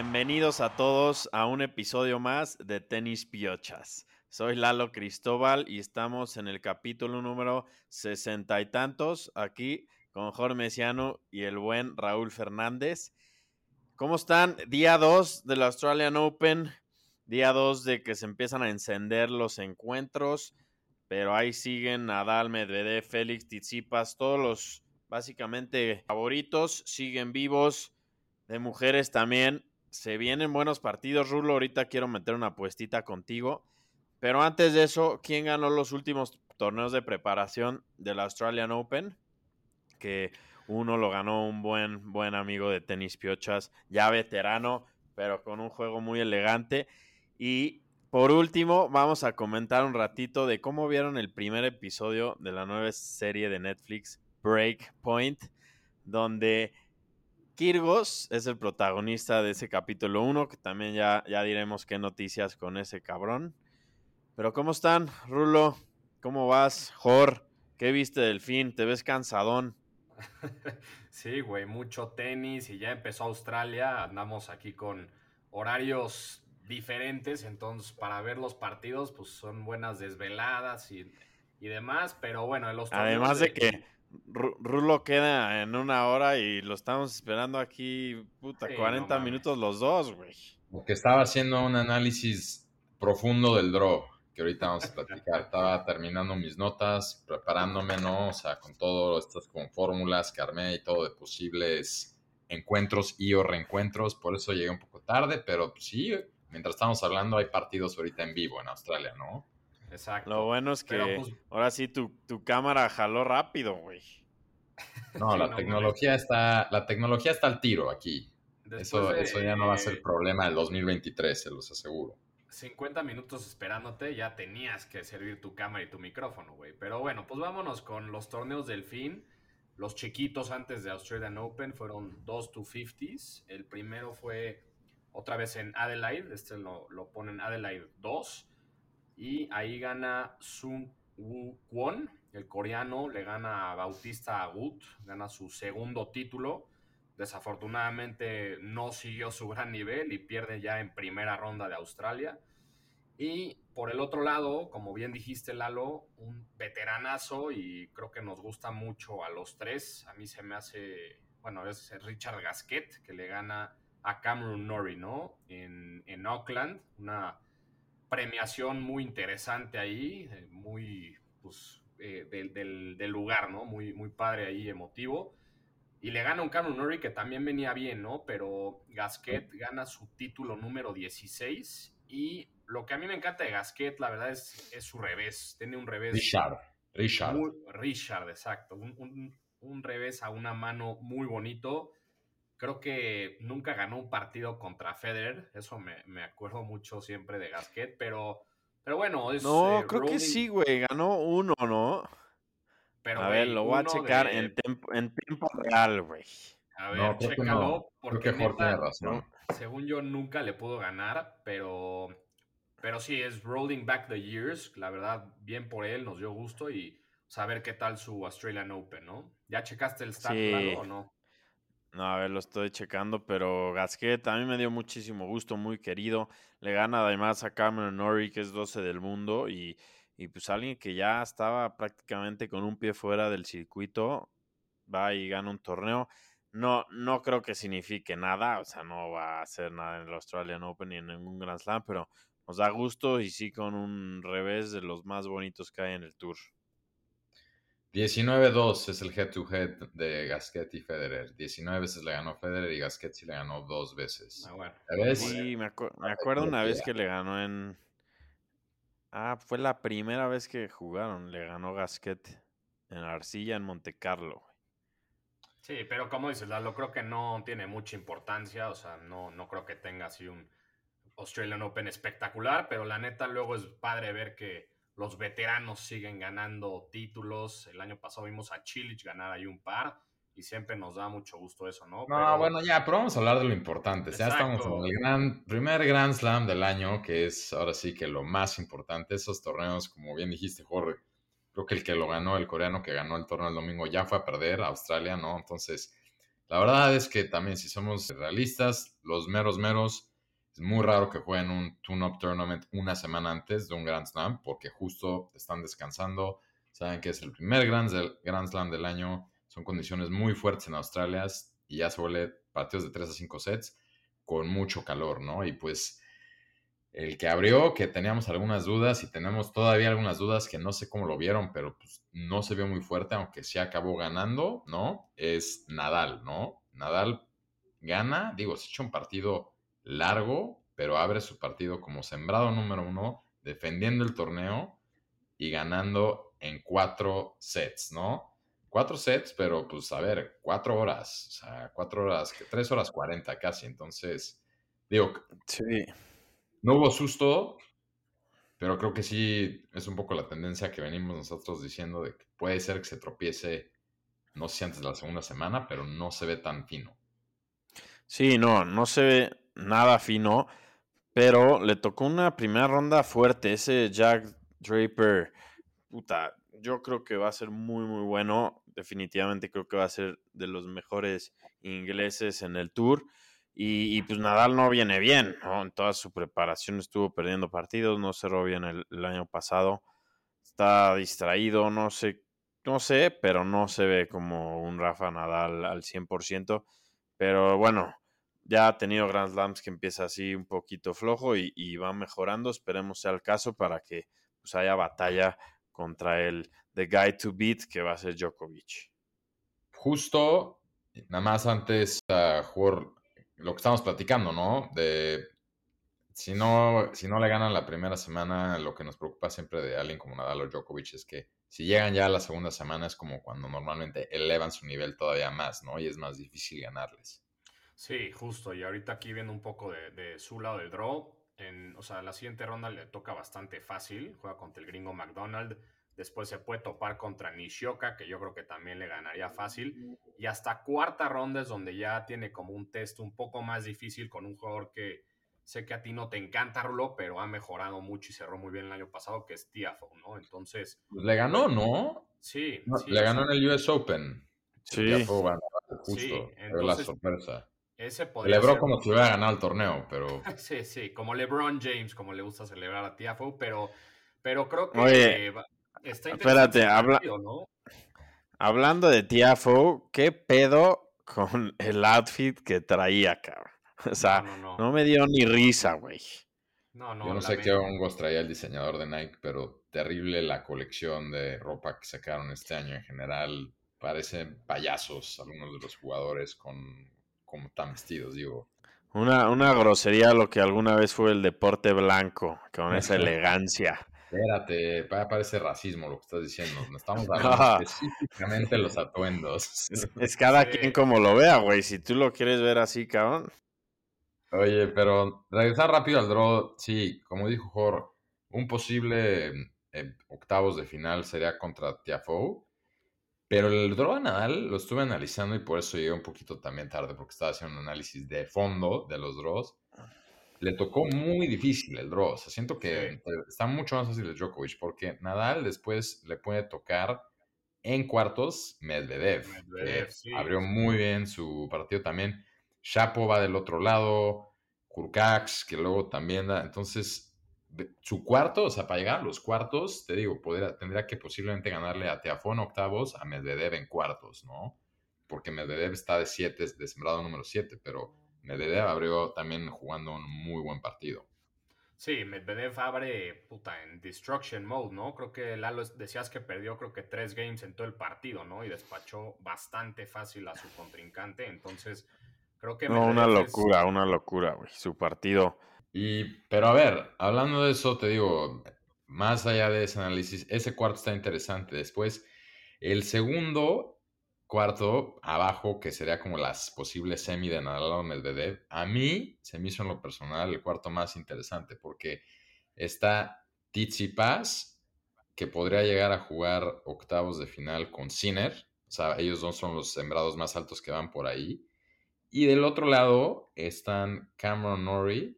Bienvenidos a todos a un episodio más de Tenis Piochas. Soy Lalo Cristóbal y estamos en el capítulo número sesenta y tantos aquí con Jorge Mesiano y el buen Raúl Fernández. ¿Cómo están? Día 2 del Australian Open, día 2 de que se empiezan a encender los encuentros, pero ahí siguen Nadal, Medvedev, Félix, Tsitsipas, todos los básicamente favoritos siguen vivos, de mujeres también. Se vienen buenos partidos, Rulo. Ahorita quiero meter una puestita contigo. Pero antes de eso, ¿quién ganó los últimos torneos de preparación del Australian Open? Que uno lo ganó un buen, buen amigo de tenis piochas, ya veterano, pero con un juego muy elegante. Y por último, vamos a comentar un ratito de cómo vieron el primer episodio de la nueva serie de Netflix, Breakpoint, donde Kirgos es el protagonista de ese capítulo 1, que también ya, ya diremos qué noticias con ese cabrón. Pero ¿cómo están, Rulo? ¿Cómo vas? Jor, ¿qué viste del fin? ¿Te ves cansadón? Sí, güey, mucho tenis y ya empezó Australia. Andamos aquí con horarios diferentes, entonces para ver los partidos, pues son buenas desveladas y, y demás. Pero bueno, los Además de que Rulo queda en una hora y lo estamos esperando aquí, puta, 40 minutos los dos, güey. Porque estaba haciendo un análisis profundo del draw, que ahorita vamos a platicar. estaba terminando mis notas, preparándome, ¿no? O sea, con todo estas con fórmulas que armé y todo de posibles encuentros y o reencuentros. Por eso llegué un poco tarde, pero pues, sí, mientras estamos hablando hay partidos ahorita en vivo en Australia, ¿no? Exacto. Lo bueno es que pues, ahora sí tu, cámara jaló rápido, güey. No, la tecnología está, la tecnología está al tiro aquí. Eso, eso ya no va a ser problema del 2023, se los aseguro. 50 minutos esperándote, ya tenías que servir tu cámara y tu micrófono, güey. Pero bueno, pues vámonos con los torneos del fin. Los chiquitos antes de Australian Open fueron dos 250s. El primero fue otra vez en Adelaide, este lo, lo ponen Adelaide 2. Y ahí gana Sun Woo Kwon, el coreano, le gana a Bautista Agut, gana su segundo título. Desafortunadamente no siguió su gran nivel y pierde ya en primera ronda de Australia. Y por el otro lado, como bien dijiste Lalo, un veteranazo y creo que nos gusta mucho a los tres. A mí se me hace, bueno, es Richard Gasquet que le gana a Cameron Norrie, ¿no? En, en Auckland, una premiación muy interesante ahí, eh, muy, pues, eh, del, lugar, ¿no? Muy, muy padre ahí, emotivo. Y le gana un Cameron Norrie que también venía bien, ¿no? Pero Gasquet gana su título número 16 y lo que a mí me encanta de Gasquet, la verdad, es, es su revés. Tiene un revés. Richard. Richard. Richard, exacto. Un, un, revés a una mano muy bonito. Creo que nunca ganó un partido contra Federer, eso me, acuerdo mucho siempre de Gasquet, pero, pero bueno. Es, no, eh, creo que sí, güey, ganó uno, ¿no? Pero, a ver, lo voy a checar en, tiempo real, güey. A ver, no, chécalo, porque razón. según yo nunca le pudo ganar, pero, pero sí, es Rolling Back the Years, la verdad, bien por él, nos dio gusto y saber qué tal su Australian Open, ¿no? ¿Ya checaste el stat o no? No, a ver, lo estoy checando, pero Gasquet a mí me dio muchísimo gusto, muy querido. Le gana además a Cameron Norrie, que es 12 del mundo, y, y pues alguien que ya estaba prácticamente con un pie fuera del circuito, va y gana un torneo. No, no creo que signifique nada, o sea, no va a hacer nada en el Australian Open ni en ningún Grand Slam, pero nos da gusto y sí con un revés de los más bonitos que hay en el Tour. 19-2 es el head-to-head de Gasquet y Federer. 19 veces le ganó Federer y Gasquet sí le ganó dos veces. Ah, bueno. Sí, me, acuerdo una vez que le ganó en... Ah, fue la primera vez que jugaron. Le ganó Gasquet en Arcilla, en Monte Carlo. Sí, pero como dices, Lalo, creo que no tiene mucha importancia. O sea, no, no creo que tenga así un Australian Open espectacular, pero la neta luego es padre ver que los veteranos siguen ganando títulos. El año pasado vimos a Chilich ganar ahí un par y siempre nos da mucho gusto eso, ¿no? No, bueno, ya, pero vamos a hablar de lo importante. Ya estamos en el gran, primer Grand Slam del año, que es ahora sí que lo más importante. Esos torneos, como bien dijiste, Jorge, creo que el que lo ganó, el coreano que ganó el torneo el domingo, ya fue a perder a Australia, ¿no? Entonces, La verdad es que también, si somos realistas, los meros meros, es muy raro que jueguen un tune-up tournament una semana antes de un Grand Slam, porque justo están descansando, saben que es el primer Grand, Slam del año, son condiciones muy fuertes en Australia y ya se vuelve partidos de 3 a 5 sets con mucho calor, ¿no? Y pues el que abrió, que teníamos algunas dudas y tenemos todavía algunas dudas que no sé cómo lo vieron, pero pues no se vio muy fuerte, aunque sí acabó ganando, ¿no? Es Nadal, ¿no? Nadal gana, digo, se echa un partido largo, pero abre su partido como sembrado número uno, defendiendo el torneo y ganando en cuatro sets, ¿no? Cuatro sets, pero pues a ver, cuatro horas, o sea, cuatro horas, tres horas cuarenta casi, entonces, digo, sí. no hubo susto, pero creo que sí es un poco la tendencia que venimos nosotros diciendo de que puede ser que se tropiece, no sé si antes de la segunda semana, pero no se ve tan fino. Sí, no, no se ve nada fino, pero le tocó una primera ronda fuerte, ese Jack Draper, puta, yo creo que va a ser muy, muy bueno. Definitivamente creo que va a ser de los mejores ingleses en el tour. Y, pues Nadal no viene bien. En toda su preparación estuvo perdiendo partidos, no cerró bien el, año pasado. Está distraído, no sé, no sé, pero no se ve como un Rafa Nadal al 100%. Pero bueno, ya ha tenido Grand Slams que empieza así un poquito flojo y, va mejorando. Esperemos sea el caso para que pues, haya batalla contra el The Guy to Beat, que va a ser Djokovic. Justo, nada más antes a jugar lo que estamos platicando, ¿no? De si no, si no le ganan la primera semana, lo que nos preocupa siempre de alguien como Nadal o Djokovic es que si llegan ya a la segunda semana es como cuando normalmente elevan su nivel todavía más, ¿no? Y es más difícil ganarles. Sí, justo. Y ahorita aquí viendo un poco de, de su lado del draw, en, o sea, la siguiente ronda le toca bastante fácil. Juega contra el gringo McDonald. Después se puede topar contra Nishioka, que yo creo que también le ganaría fácil. Y hasta cuarta ronda es donde ya tiene como un test un poco más difícil con un jugador que sé que a ti no te encanta, Rulo, pero ha mejorado mucho y cerró muy bien el año pasado, que es Tiafo, ¿no? Entonces. Pues le ganó, ¿no? Sí. le ganó en el US Open. Sí. Tiafo ganó justo. Sí, la sorpresa. Ese Celebró como si hubiera ganado el torneo, pero. sí, sí, como LeBron James, como le gusta celebrar a Tiafo, pero, pero creo que. Espérate, habla... hablando de Tiafo, ¿qué pedo con el outfit que traía, cabrón? O sea, no, me dio ni risa, güey. No, no, Yo no sé qué hongos traía el diseñador de Nike, pero terrible la colección de ropa que sacaron este año en general. Parecen payasos algunos de los jugadores con como tan vestidos, digo. Una, una grosería lo que alguna vez fue el deporte blanco, con esa elegancia. Espérate, parece racismo lo que estás diciendo. No estamos hablando específicamente de los atuendos. Es, cada quien como lo vea, güey. Si tú lo quieres ver así, cabrón. Oye, pero regresar rápido al draw, sí, como dijo Jorge, un posible eh, octavos de final sería contra Tiafoe. Pero el draw a Nadal lo estuve analizando y por eso llegué un poquito también tarde, porque estaba haciendo un análisis de fondo de los draws le tocó muy difícil el draw. O sea, siento que está mucho más fácil el Djokovic porque Nadal después le puede tocar en cuartos Medvedev. Abrió muy bien su partido también. Chapo va del otro lado. Kurkax, que luego también da. Entonces, su cuarto, o sea, para llegar a los cuartos, te digo, podría, tendría que posiblemente ganarle a Teafón octavos, a Medvedev en cuartos, ¿no? Porque Medvedev está de 7, de sembrado número 7, pero Medvedev abrió también jugando un muy buen partido. Sí, Medvedev abre puta en destruction mode, ¿no? Creo que Lalo decías que perdió creo que tres games en todo el partido, ¿no? Y despachó bastante fácil a su contrincante, entonces creo que... No, una locura, una locura, güey, su partido. Y, pero a ver, hablando de eso, te digo, más allá de ese análisis, ese cuarto está interesante. Después, el segundo Cuarto, abajo, que sería como las posibles semi de Nadal o Medvedev. A mí se me hizo en lo personal el cuarto más interesante porque está Tsitsipas, que podría llegar a jugar octavos de final con Sinner. O sea, ellos dos son los sembrados más altos que van por ahí. Y del otro lado están Cameron Norrie,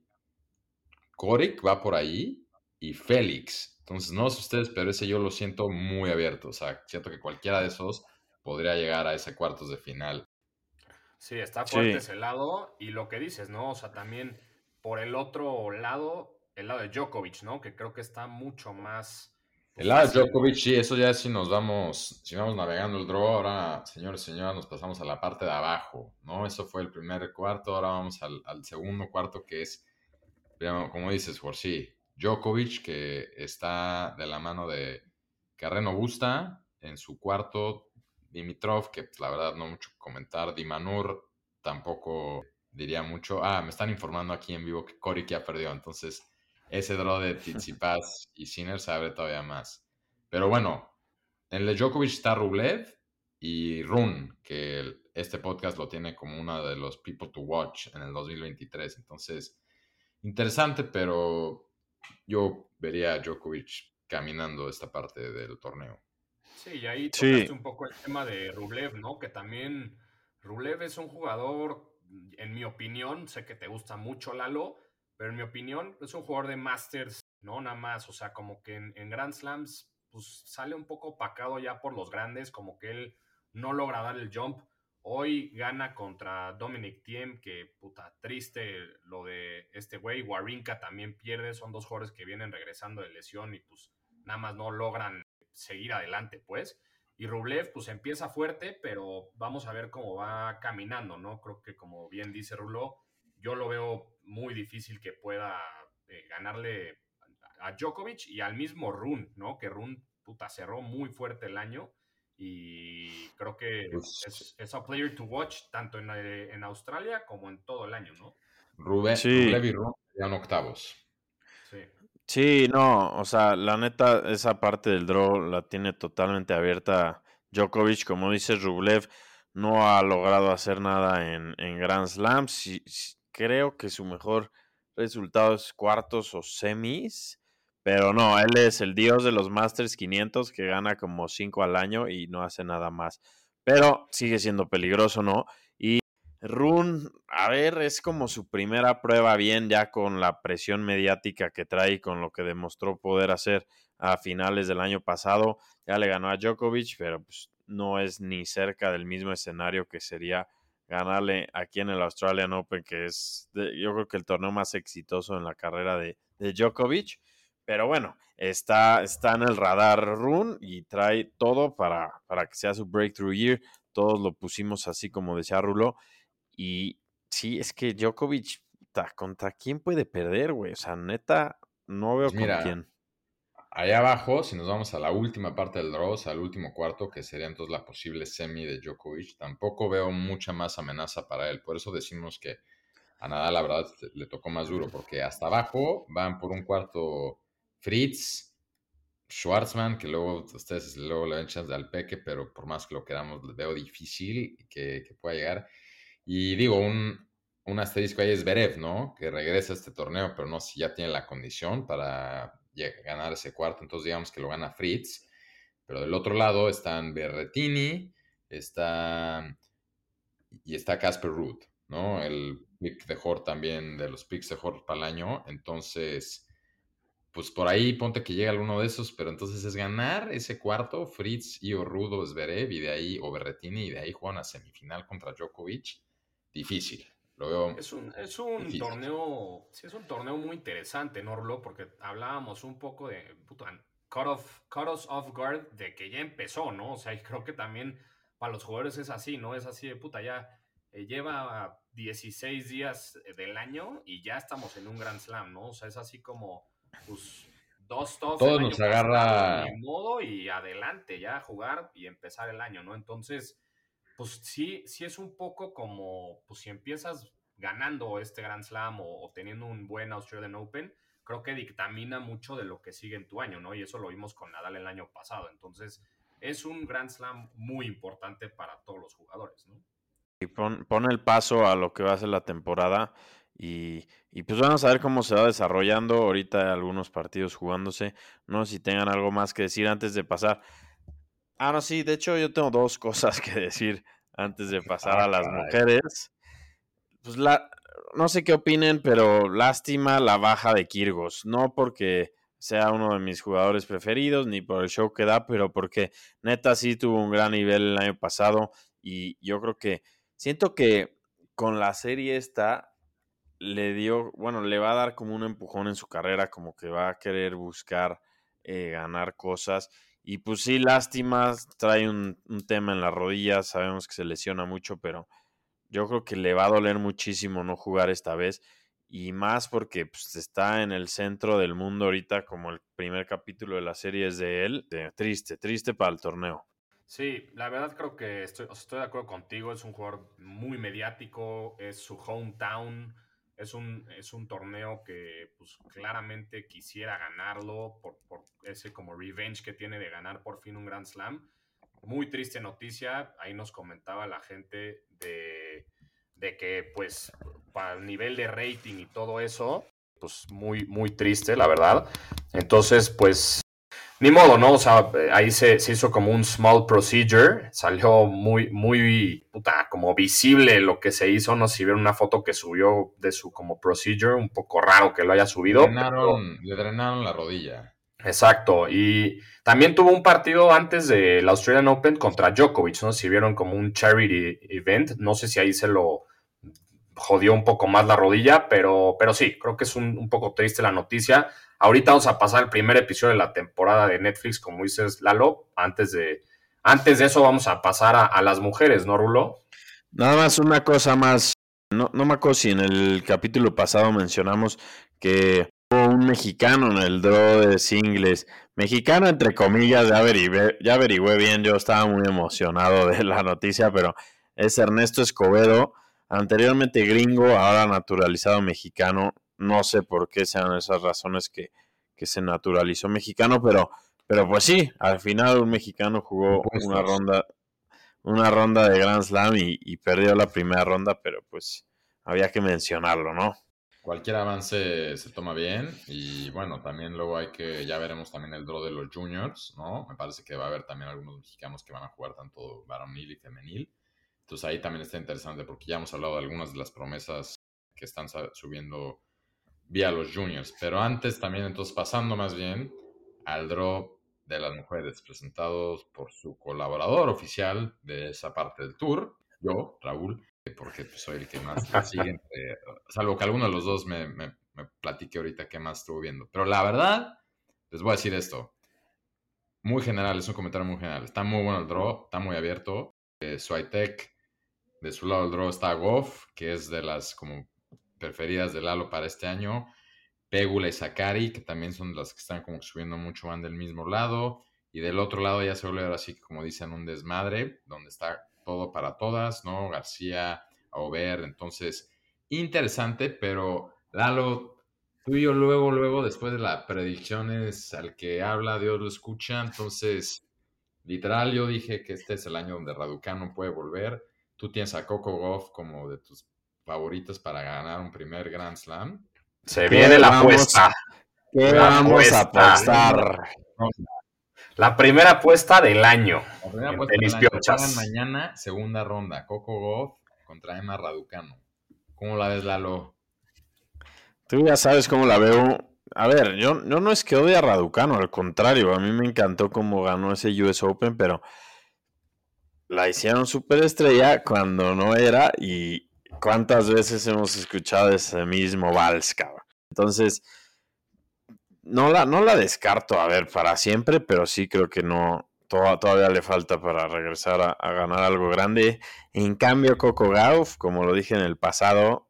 Korik va por ahí y Félix. Entonces, no sé ustedes, pero ese yo lo siento muy abierto. O sea, siento que cualquiera de esos podría llegar a ese cuartos de final. Sí, está fuerte ese lado. Y lo que dices, ¿no? O sea, también por el otro lado, el lado de Djokovic, ¿no? Que creo que está mucho más. El lado de Djokovic, sí, eso ya si nos vamos, si vamos navegando el draw, ahora, señores y señoras, nos pasamos a la parte de abajo, ¿no? Eso fue el primer cuarto, ahora vamos al, al segundo cuarto que es, como dices, por sí, Djokovic, que está de la mano de Carreno Busta, en su cuarto, Dimitrov, que pues, la verdad no mucho comentar, Dimanur tampoco diría mucho. Ah, me están informando aquí en vivo que Cory ya perdió, entonces ese draw de Tsitsipas y Sinner se abre todavía más. Pero bueno, en el Djokovic está Rublev y Run, que este podcast lo tiene como uno de los people to watch en el 2023. Entonces, interesante, pero yo vería a Djokovic caminando esta parte del torneo. Sí, y ahí tocaste un poco el tema de Rublev, ¿no? Que también Rublev es un jugador, en mi opinión, sé que te gusta mucho Lalo, pero en mi opinión es un jugador de Masters, no nada más, o sea, como que en, en Grand Slams, pues sale un poco opacado ya por los grandes, como que él no logra dar el jump. Hoy gana contra Dominic Thiem, que puta triste lo de este güey. Warinka también pierde, son dos jugadores que vienen regresando de lesión y pues nada más no logran seguir adelante, pues. Y Rublev, pues empieza fuerte, pero vamos a ver cómo va caminando, ¿no? Creo que como bien dice Rulo, yo lo veo muy difícil que pueda eh, ganarle a Djokovic y al mismo Run, ¿no? Que Run, puta, cerró muy fuerte el año y creo que pues es, un player to watch tanto en, eh, en, Australia como en todo el año, ¿no? Rubén, sí. y Ron serían octavos. Sí. Sí, no, o sea, la neta, esa parte del draw la tiene totalmente abierta Djokovic. Como dice Rublev, no ha logrado hacer nada en, en Grand Slams. creo que su mejor resultado es cuartos o semis. Pero no, él es el dios de los Masters 500 que gana como 5 al año y no hace nada más. Pero sigue siendo peligroso, ¿no? Y Run, a ver, es como su primera prueba bien ya con la presión mediática que trae y con lo que demostró poder hacer a finales del año pasado. Ya le ganó a Djokovic, pero pues no es ni cerca del mismo escenario que sería ganarle aquí en el Australian Open, que es yo creo que el torneo más exitoso en la carrera de, de Djokovic. Pero bueno, está, está en el radar Run y trae todo para, para que sea su breakthrough year. Todos lo pusimos así como decía Rulo. Y sí, es que Djokovic, ¿contra quién puede perder, güey? O sea, neta, no veo pues con quién. Allá abajo, si nos vamos a la última parte del draw, al último cuarto, que sería entonces la posible semi de Djokovic, tampoco veo mucha más amenaza para él. Por eso decimos que a Nadal, la verdad, le tocó más duro, porque hasta abajo van por un cuarto Fritz, Schwartzman, que luego ustedes luego le echan de Alpeque, pero por más que lo queramos, veo difícil que, pueda llegar. Y digo, un, un asterisco ahí es Berev, ¿no? Que regresa a este torneo, pero no sé si ya tiene la condición para ganar ese cuarto, entonces digamos que lo gana Fritz. Pero del otro lado están Berretini, está y está Casper Ruth, ¿no? El pick de Hort también, de los picks de Hort para el año. Entonces, pues por ahí ponte que llega alguno de esos, pero entonces es ganar ese cuarto, Fritz y Rudo Zverev, y de ahí, o Berretini, y de ahí juegan a semifinal contra Djokovic. Difícil. Lo veo es un, es un torneo, sí, es un torneo muy interesante, ¿no, Porque hablábamos un poco de puto, cut, off, cut off guard de que ya empezó, ¿no? O sea, y creo que también para los jugadores es así, ¿no? Es así de puta, ya eh, lleva 16 días del año y ya estamos en un Grand Slam, ¿no? O sea, es así como pues dos tops. Todo nos agarra. modo y adelante ya a jugar y empezar el año, ¿no? Entonces, pues sí, sí es un poco como, pues si empiezas ganando este Grand Slam o, teniendo un buen Australian Open, creo que dictamina mucho de lo que sigue en tu año, ¿no? Y eso lo vimos con Nadal el año pasado. Entonces, es un Grand Slam muy importante para todos los jugadores, ¿no? Y pon, pon el paso a lo que va a ser la temporada y, pues vamos a ver cómo se va desarrollando. Ahorita algunos partidos jugándose. No sé si tengan algo más que decir antes de pasar. Ah, no, sí, de hecho yo tengo dos cosas que decir antes de pasar a las mujeres. Pues la, no sé qué opinen, pero lástima la baja de Kirgos. No porque sea uno de mis jugadores preferidos, ni por el show que da, pero porque neta sí tuvo un gran nivel el año pasado y yo creo que siento que con la serie esta le dio, bueno, le va a dar como un empujón en su carrera, como que va a querer buscar eh, ganar cosas. Y pues sí, lástimas, trae un, un, tema en la rodilla, sabemos que se lesiona mucho, pero yo creo que le va a doler muchísimo no jugar esta vez. Y más porque pues, está en el centro del mundo ahorita, como el primer capítulo de la serie es de él. triste, triste para el torneo. Sí, la verdad creo que estoy, estoy de acuerdo contigo. Es un jugador muy mediático, es su hometown. Es un, es un torneo que pues, claramente quisiera ganarlo por, por ese como revenge que tiene de ganar por fin un Grand Slam. Muy triste noticia. Ahí nos comentaba la gente de, de que pues para el nivel de rating y todo eso, pues muy, muy triste, la verdad. Entonces, pues ni modo, ¿no? O sea, ahí se, hizo como un small procedure, salió muy, muy, puta, como visible lo que se hizo, no sé si vieron una foto que subió de su como procedure, un poco raro que lo haya subido. Le drenaron, la rodilla. Exacto, y también tuvo un partido antes del Australian Open contra Djokovic, ¿no? Si vieron como un charity event, no sé si ahí se lo jodió un poco más la rodilla, pero, pero sí, creo que es un, un poco triste la noticia. Ahorita vamos a pasar el primer episodio de la temporada de Netflix, como dices, Lalo. Antes de, antes de eso vamos a pasar a, las mujeres, ¿no, Rulo? Nada más una cosa más. No, no me acuerdo si en el capítulo pasado mencionamos que hubo un mexicano en el draw de singles. Mexicano, entre comillas, ya ya averigüé bien. Yo estaba muy emocionado de la noticia, pero es Ernesto Escobedo. Anteriormente gringo, ahora naturalizado mexicano. No sé por qué sean esas razones que, se naturalizó mexicano, pero, pero pues sí, al final un mexicano jugó una ronda, una ronda de Grand Slam y, perdió la primera ronda, pero pues había que mencionarlo, ¿no? Cualquier avance se toma bien y bueno, también luego hay que, ya veremos también el draw de los juniors, ¿no? Me parece que va a haber también algunos mexicanos que van a jugar tanto varonil y femenil. Entonces ahí también está interesante porque ya hemos hablado de algunas de las promesas que están subiendo vía los juniors. Pero antes también, entonces pasando más bien al draw de las mujeres, presentados por su colaborador oficial de esa parte del tour, yo, Raúl, porque pues, soy el que más sigue, salvo que alguno de los dos me, me, platique ahorita qué más estuvo viendo. Pero la verdad, les voy a decir esto. Muy general, es un comentario muy general. Está muy bueno el draw, está muy abierto. Eh, de su lado el draw está Goff, que es de las como preferidas de Lalo para este año. Pegula y Sakari, que también son las que están como subiendo mucho, van del mismo lado. Y del otro lado ya se vuelve ahora sí, como dicen, un desmadre, donde está todo para todas, ¿no? García, Aubert, entonces, interesante, pero Lalo, tú y yo luego, luego, después de las predicciones, al que habla, Dios lo escucha, entonces, literal, yo dije que este es el año donde Raducano puede volver. Tú tienes a Coco Goff como de tus favoritos para ganar un primer Grand Slam. Se viene la apuesta. ¿Qué vamos a apostar? La primera apuesta del año. La primera apuesta del año. mañana, segunda ronda. Coco Goff contra Emma Raducano. ¿Cómo la ves, Lalo? Tú ya sabes cómo la veo. A ver, yo, yo no es que odie a Raducano, al contrario, a mí me encantó cómo ganó ese US Open, pero la hicieron superestrella cuando no era y, ¿Cuántas veces hemos escuchado ese mismo vals, cabrón? Entonces, no la, no la descarto, a ver, para siempre, pero sí creo que no, todavía le falta para regresar a, ganar algo grande. En cambio, Coco Gauff, como lo dije en el pasado,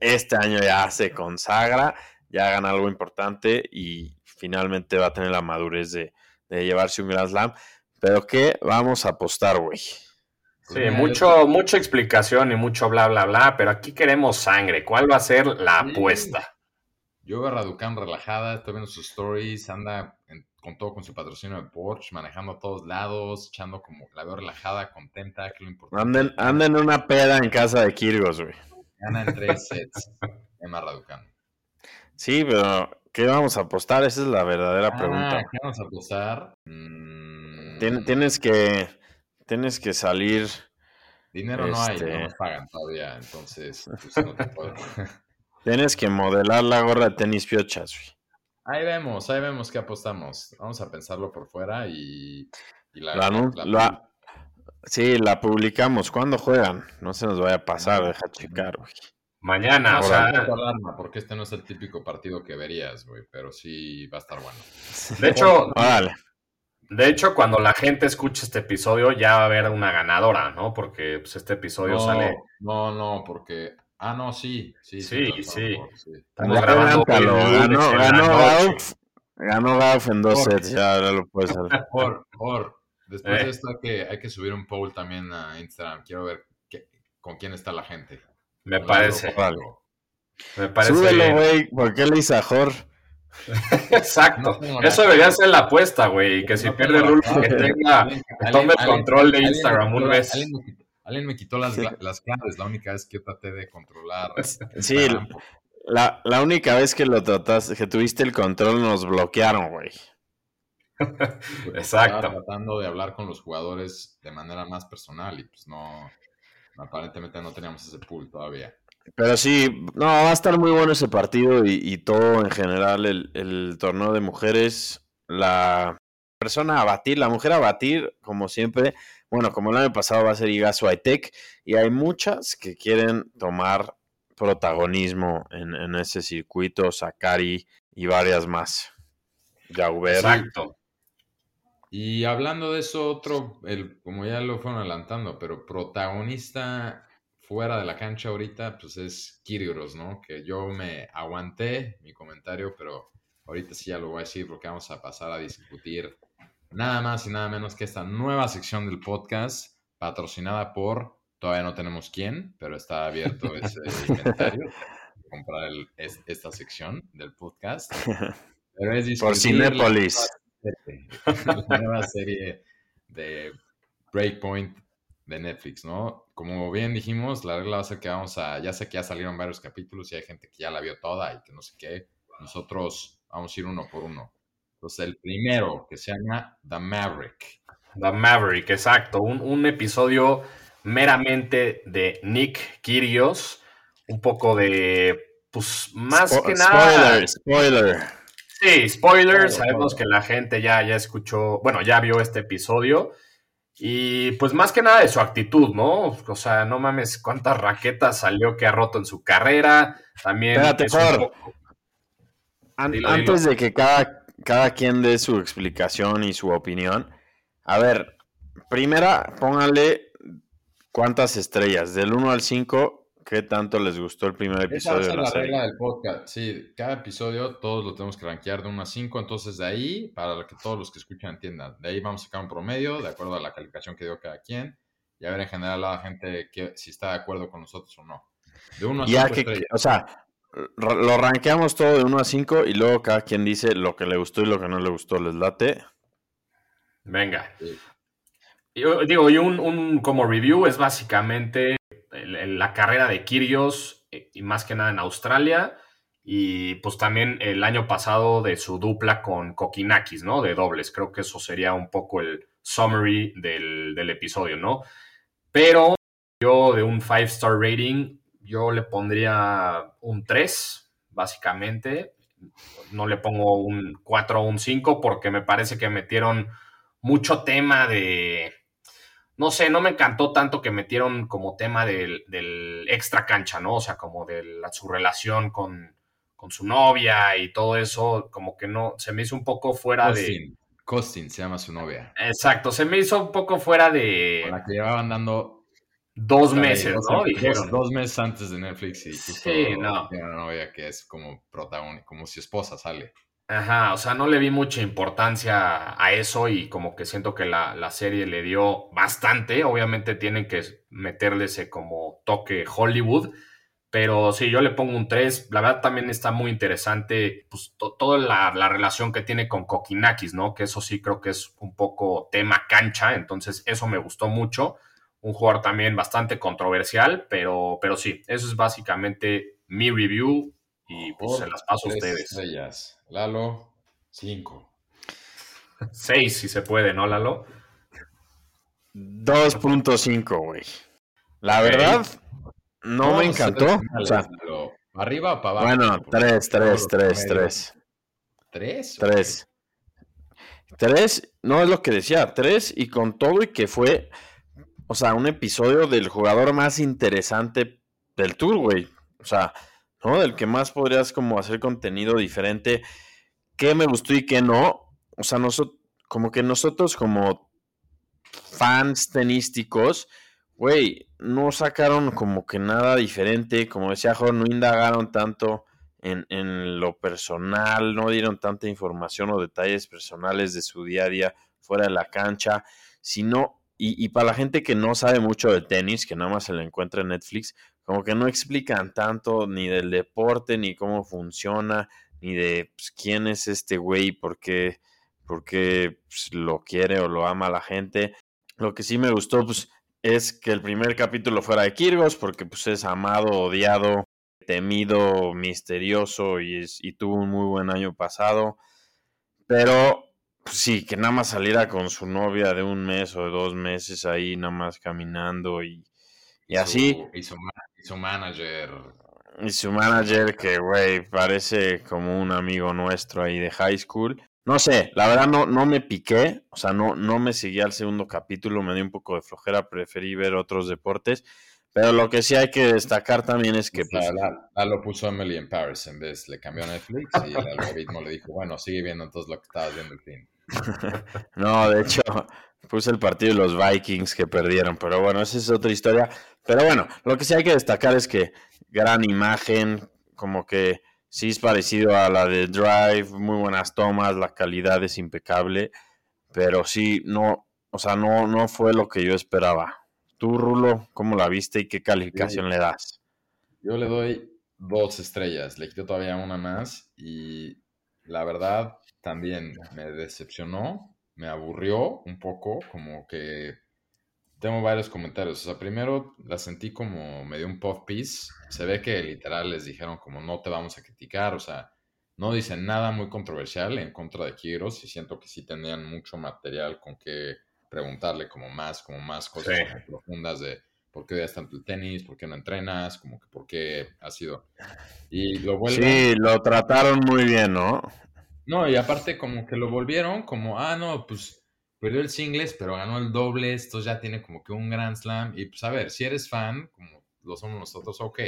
este año ya se consagra, ya gana algo importante y finalmente va a tener la madurez de, de llevarse un Grand Slam. Pero ¿qué vamos a apostar, güey? Sí, mucho, mucha explicación y mucho bla, bla, bla, pero aquí queremos sangre. ¿Cuál va a ser la apuesta? Yo veo a Raducan relajada, estoy viendo sus stories, anda con todo con su patrocinio de Porsche, manejando a todos lados, echando como, la veo relajada, contenta, que lo importante. Anda en una peda en casa de Kirgos, güey. Gana en tres sets, Emma Raducan. Sí, pero ¿qué vamos a apostar? Esa es la verdadera ah, pregunta. ¿Qué vamos a apostar? Tienes que tienes que salir. Dinero no hay, no este nos pagan todavía, entonces pues, no te puedo. tienes que modelar la gorra de tenis piochas, Ahí vemos, ahí vemos qué apostamos. Vamos a pensarlo por fuera y, la, Sí, la publicamos. ¿Cuándo juegan? No se nos vaya a pasar, deja checar, güey. Mañana, o sea, alarma, porque este no es el típico partido que verías, güey, pero sí va a estar bueno. de hecho, Órale. De hecho, cuando la gente escuche este episodio ya va a haber una ganadora, ¿no? Porque pues, este episodio No, sale. no, no, porque. Ah, no, sí, sí, Sí, sí. sí. Estamos grabando Ganó, ganó noche. Gauf. Ganó Gauf en dos Por- sets. Ya, ya lo puedes hacer. Por, por, después Eh. de esto hay que, hay que subir un poll también a Instagram. Quiero ver qué- con quién está la gente. Me parece, me parece. Súbelo, güey. ¿Por qué le hice a Jor? Exacto. No Eso debería ser la apuesta, güey. Que si pierde Rulo, que tenga, que tome el control de Instagram un mes. Alguien me quitó, las, Sí. las claves. La única vez que yo traté de controlar. Sí, la, la única vez que lo trataste, que tuviste el control, nos bloquearon, güey. porque Exacto. Estaba tratando de hablar con los jugadores de manera más personal y pues no. Aparentemente no teníamos ese pool todavía. Pero sí, no, va a estar muy bueno ese partido y, todo en general, el, torneo de mujeres, la persona a batir, la mujer a batir, como siempre, bueno, como el año pasado va a ser Iga Swiatek, y hay muchas que quieren tomar protagonismo en, en ese circuito, Sakari y varias más. Exacto. Y hablando de eso, otro, el, como ya lo fueron adelantando, pero protagonista fuera de la cancha ahorita, pues es Kyrgios, ¿no? Que yo me aguanté mi comentario, pero ahorita sí ya lo voy a decir porque vamos a pasar a discutir nada más y nada menos que esta nueva sección del podcast, patrocinada por, todavía no tenemos quién, pero está abierto ese inventario, comprar el- es- esta sección del podcast. Pero es Por discutir la la nueva serie de Breakpoint de Netflix, ¿no? Como bien dijimos, la regla va a ser que vamos a, ya sé que ya salieron varios capítulos y hay gente que ya la vio toda y que no sé qué, nosotros vamos a ir uno por uno. Entonces, el primero, que se llama The Maverick. The Maverick, exacto. Un, un episodio meramente de Nick Kyrgios. Un poco de, pues, más Spo- que nada. Spoiler, spoiler. Sí, spoiler. Sabemos todo. que la gente ya, ya escuchó, bueno, ya vio este episodio. Y pues más que nada de su actitud, ¿no? O sea, no mames, cuántas raquetas salió que ha roto en su carrera. También. Espérate, poco- An- Dilo, antes dilo. de que cada, cada quien dé su explicación y su opinión, a ver, primera, pónganle cuántas estrellas, del 1 al 5, ¿qué tanto les gustó el primer Esa episodio de ser la la regla del podcast. Sí, cada episodio todos lo tenemos que rankear de 1 a 5. Entonces, de ahí, para que todos los que escuchan entiendan, de ahí vamos a sacar un promedio de acuerdo a la calificación que dio cada quien y a ver en general a la gente que, si está de acuerdo con nosotros o no. De 1 a 5 Ya que, estrellas. o sea, lo rankeamos todo de 1 a 5 y luego cada quien dice lo que le gustó y lo que no le gustó, ¿les late? Venga. Sí. Yo digo, y un, un como review es básicamente la carrera de Kyrgios eh, y más que nada en Australia y pues también el año pasado de su dupla con Kokinakis, ¿no? De dobles. Creo que eso sería un poco el summary del, del episodio, ¿no? Pero yo de un 5-star rating, yo le pondría un 3, básicamente. No le pongo un 4 o un 5 porque me parece que metieron mucho tema de... No sé, no me encantó tanto que metieron como tema del, del extra cancha, ¿no? O sea, como de la- su relación con, con su novia y todo eso, como que no, se me hizo un poco fuera de... Costin. Se llama su novia. Exacto, se me hizo un poco fuera Con de la que llevaban dando dos meses, dos, ¿no? Dijeron. dos meses antes de Netflix y justo Sí, no. tiene una novia que es como protagonista, como si esposa sale. Ajá, o sea, no le vi mucha importancia a eso y como que siento que la, la serie le dio bastante. Obviamente tienen que meterle ese como toque Hollywood, pero sí, yo le pongo un 3. La verdad también está muy interesante pues, to- toda la, la relación que tiene con Kokinakis, ¿no? Que eso sí creo que es un poco tema cancha, entonces eso me gustó mucho. Un jugador también bastante controversial, pero, pero sí, eso es básicamente mi review y pues se las paso a Tres ustedes. estrellas. Lalo, cinco. Seis, si se puede, ¿no, Lalo? 2.5, güey. La verdad, no me encantó. hacer O finales, sea, Lalo. ¿Arriba o para abajo? bueno, Por 3, todos 3, los 3, promedios. 3. ¿Tres? 3. 3, no es lo que decía, 3 y con todo y que fue o sea, un episodio del jugador más interesante del tour, güey. O sea, ¿no? Del que más podrías como hacer contenido diferente. ¿Qué me gustó y qué no? O sea, nosotros, como que nosotros como fans tenísticos, güey, no sacaron como que nada diferente. Como decía Jorge, no indagaron tanto en, en, lo personal, no dieron tanta información o detalles personales de su día a día fuera de la cancha, sino y, para la gente que no sabe mucho de tenis, que nada más se le encuentra en Netflix, como que no explican tanto ni del deporte, ni cómo funciona, ni de pues, quién es este güey, por qué, por qué pues, lo quiere o lo ama la gente. Lo que sí me gustó pues, es que el primer capítulo fuera de Kirgos, porque pues, es amado, odiado, temido, misterioso y, y tuvo un muy buen año pasado. Pero pues sí, que nada más saliera con su novia de un mes o de dos meses ahí, nada más caminando y, y, así. Y su, manager. Y su manager, que, güey, parece como un amigo nuestro ahí de high school. No sé, la verdad no, no me piqué, o sea, no, no me seguí al segundo capítulo, me dio un poco de flojera, preferí ver otros deportes. Pero lo que sí hay que destacar también es que. Pues, la, lo puso Emily en Paris en vez, le cambió Netflix y el algoritmo le dijo, bueno, sigue viendo entonces lo que estabas viendo el fin. no, de hecho, puse el partido de los Vikings que perdieron, pero bueno, esa es otra historia. Pero bueno, lo que sí hay que destacar es que gran imagen, como que sí es parecido a la de Drive, muy buenas tomas, la calidad es impecable, pero sí, no, o sea, no, no fue lo que yo esperaba. Tú, Rulo, ¿cómo la viste y qué calificación le das? Yo le doy dos estrellas, le quito todavía una más y la verdad también me decepcionó, me aburrió un poco, como que tengo varios comentarios. O sea, primero la sentí como medio un puff piece. Se ve que literal les dijeron como no te vamos a criticar, o sea, no dicen nada muy controversial en contra de Quiros y siento que sí tenían mucho material con que preguntarle como más, como más cosas profundas de por qué odias tanto el tenis, por qué no entrenas, como que por qué ha sido. Y lo vuelven... Sí, lo trataron muy bien, ¿no? No, y aparte como que lo volvieron como, ah, no, pues perdió el singles, pero ganó el doble, esto ya tiene como que un Grand Slam. Y pues a ver, si eres fan, como lo somos nosotros, ok.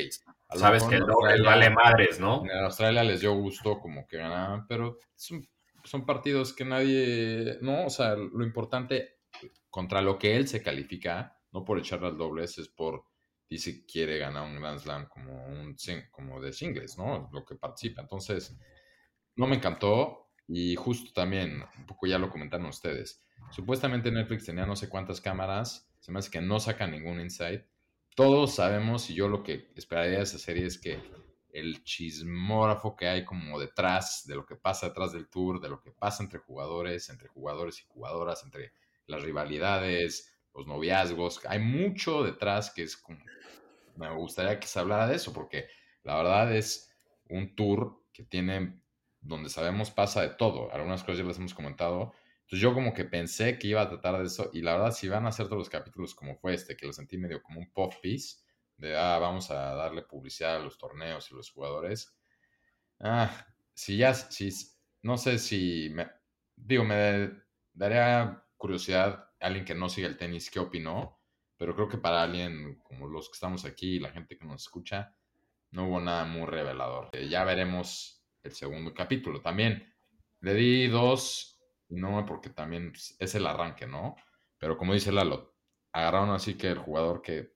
Sabes que el doble vale madres, ¿no? En Australia les dio gusto como que ganaban, pero son, son partidos que nadie, ¿no? O sea, lo importante contra lo que él se califica, no por echarle al dobles, es por, dice que quiere ganar un Grand Slam como, un, como de singles, ¿no? Lo que participa. Entonces, no me encantó y justo también, un poco ya lo comentaron ustedes, supuestamente Netflix tenía no sé cuántas cámaras, se me hace que no saca ningún insight. Todos sabemos y yo lo que esperaría de esa serie es que el chismógrafo que hay como detrás de lo que pasa detrás del tour, de lo que pasa entre jugadores, entre jugadores y jugadoras, entre las rivalidades, los noviazgos. Hay mucho detrás que es como... Me gustaría que se hablara de eso, porque la verdad es un tour que tiene, donde sabemos pasa de todo. Algunas cosas ya las hemos comentado. Entonces yo como que pensé que iba a tratar de eso y la verdad si van a hacer todos los capítulos como fue este, que lo sentí medio como un pop piece, de, ah, vamos a darle publicidad a los torneos y los jugadores. Ah, si ya, si, no sé si, me, digo, me daría curiosidad, alguien que no sigue el tenis, qué opinó, pero creo que para alguien como los que estamos aquí y la gente que nos escucha, no hubo nada muy revelador. Ya veremos el segundo capítulo. También le di dos, no porque también es el arranque, ¿no? Pero como dice Lalo, agarraron así que el jugador que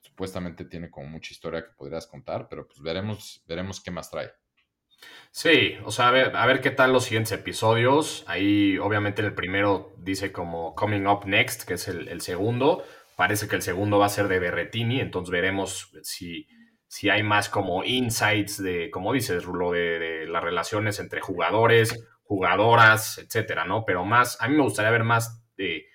supuestamente tiene como mucha historia que podrías contar, pero pues veremos, veremos qué más trae. Sí, o sea, a ver, a ver qué tal los siguientes episodios. Ahí, obviamente, el primero dice como Coming Up Next, que es el, segundo. Parece que el segundo va a ser de Berretini, entonces veremos si, si hay más como insights de, como dices, Rulo, de, las relaciones entre jugadores, jugadoras, etcétera, ¿no? Pero más, a mí me gustaría ver más de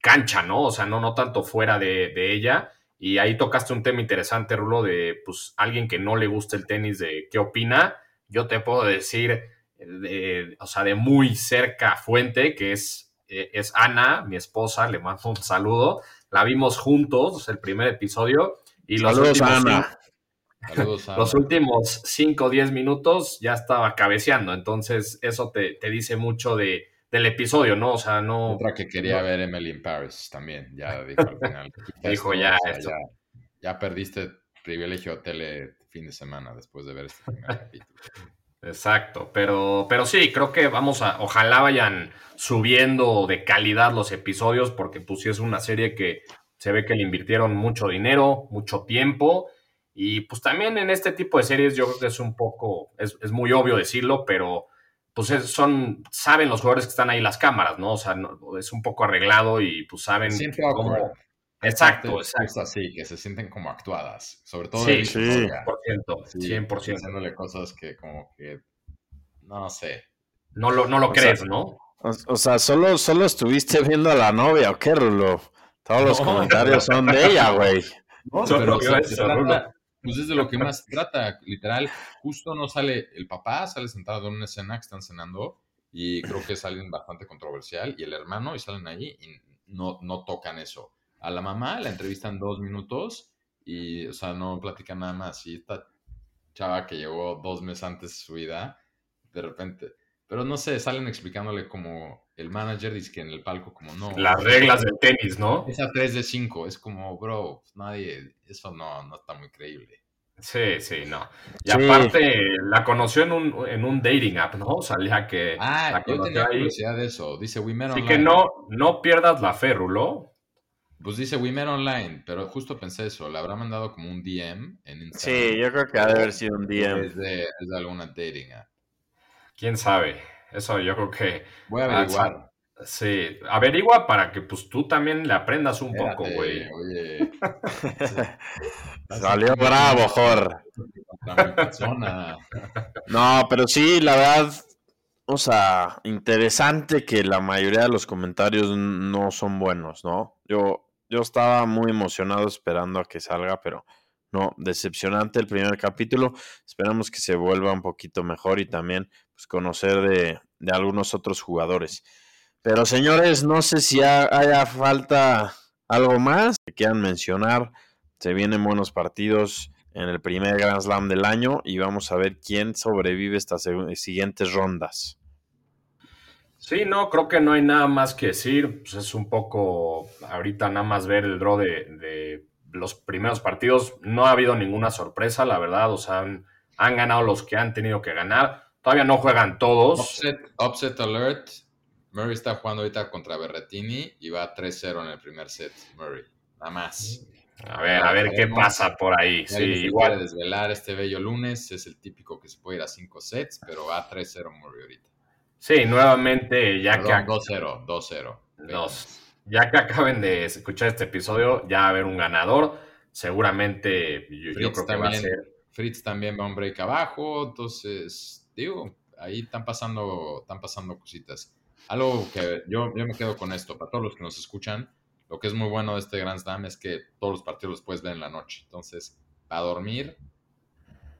cancha, ¿no? O sea, no, no tanto fuera de, de ella. Y ahí tocaste un tema interesante, Rulo, de pues alguien que no le gusta el tenis, de qué opina yo te puedo decir, de, o sea, de muy cerca fuente, que es, eh, es Ana, mi esposa, le mando un saludo. La vimos juntos, el primer episodio. Y los últimos, Ana. Los últimos 5 o 10 minutos ya estaba cabeceando. Entonces, eso te, dice mucho de, del episodio, ¿no? O sea, no. Otra que quería ver Emily in Paris también, ya dijo al final. dijo ya, ya, perdiste privilegio tele fin de semana después de ver este primer capítulo. Exacto, pero, pero sí, creo que vamos a, ojalá vayan subiendo de calidad los episodios, porque pues sí es una serie que se ve que le invirtieron mucho dinero, mucho tiempo, y pues también en este tipo de series yo creo que es un poco, es, es muy obvio decirlo, pero pues son, saben los jugadores que están ahí las cámaras, ¿no? O sea, es un poco arreglado y pues saben cómo... Exacto, exacto. así, que se sienten como actuadas, sobre todo sí, sí. 100%, 100%. Haciéndole cosas que como que, no sé. No lo, no lo crees, ¿no? O, sea, solo, solo estuviste viendo a la novia, ¿o qué, Rulo? Todos los comentarios son de ella, güey. No, pero pues es de lo que más trata, literal. Justo no sale el papá, sale sentado en una escena que están cenando y creo que es alguien bastante controversial y el hermano y salen ahí y no, no tocan eso. A la mamá la entrevistan dos minutos y, o sea, no platican nada más. Y esta chava que llegó dos meses antes de su vida, de repente, pero no sé, salen explicándole como el manager dice que en el palco como no. Las reglas del tenis, ¿no? Esa 3 de 5, es como, bro, nadie, eso no, no está muy creíble. Sí, sí, no. Y aparte, la conoció en un, en un dating app, ¿no? Salía que. Ah, yo tenía curiosidad de eso. Dice Women Así que no, no pierdas la fe, Rulo. Pues dice We Online, pero justo pensé eso. Le habrá mandado como un DM en Instagram. Sí, yo creo que ha de haber sido un DM. Es de, es de alguna dating app. Quién sabe. Eso yo creo que. Voy a averiguar. Sí, averigua para que pues tú también le aprendas un poco, güey. Oye. Salió bravo, Jor. No, pero sí, la verdad, o sea, interesante que la mayoría de los comentarios no son buenos, ¿no? Yo, yo estaba muy emocionado esperando a que salga, pero no, decepcionante el primer capítulo. Esperamos que se vuelva un poquito mejor y también pues, conocer de, de algunos otros jugadores. Pero señores, no sé si haya falta algo más que quieran mencionar. Se vienen buenos partidos en el primer Grand Slam del año y vamos a ver quién sobrevive estas siguientes rondas. Sí, no, creo que no hay nada más que decir. Pues es un poco ahorita nada más ver el draw de, los primeros partidos. No ha habido ninguna sorpresa, la verdad. O sea, han, han ganado los que han tenido que ganar. Todavía no juegan todos. Upset, upset alert. Murray está jugando ahorita contra Berretini y va 3-0 en el primer set, Murray. Nada más. A ver, a ver qué pasa por ahí. Sí, igual. desvelar este bello lunes. Es el típico que se puede ir a 5 sets, pero va 3-0 Murray ahorita. Sí, nuevamente, ya que. 2-0, 2-0. Ya que acaben de escuchar este episodio, ya va a haber un ganador. Seguramente, yo, creo que también, va a ser. Fritz también va un break abajo. Entonces, digo, ahí están pasando, están pasando cositas algo que yo, yo me quedo con esto, para todos los que nos escuchan, lo que es muy bueno de este Grand Slam es que todos los partidos los puedes ver en la noche. Entonces, para dormir,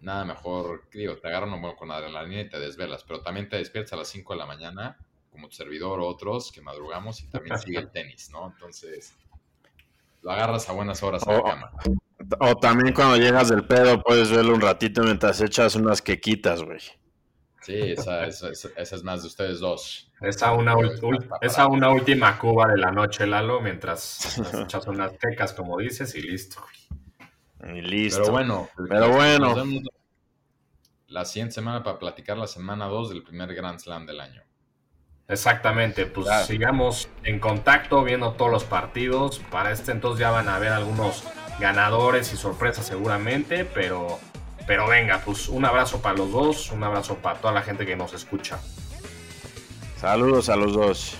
nada mejor, digo, te agarran un buen con adrenalina y te desvelas, pero también te despiertas a las 5 de la mañana, como tu servidor o otros que madrugamos y también sigue el tenis, ¿no? Entonces, lo agarras a buenas horas en la cama. O también cuando llegas del pedo puedes verlo un ratito mientras echas unas quequitas, güey. Sí, esa, es más de ustedes dos. Esa una, esa una última cuba de la noche, Lalo, mientras echas unas pecas, como dices, y listo. Y listo. Pero bueno, pero bueno. La siguiente semana para platicar la semana 2 del primer Grand Slam del año. Exactamente, pues sigamos en contacto viendo todos los partidos. Para este entonces ya van a haber algunos ganadores y sorpresas seguramente, pero pero venga, pues un abrazo para los dos, un abrazo para toda la gente que nos escucha. Saludos a los dos.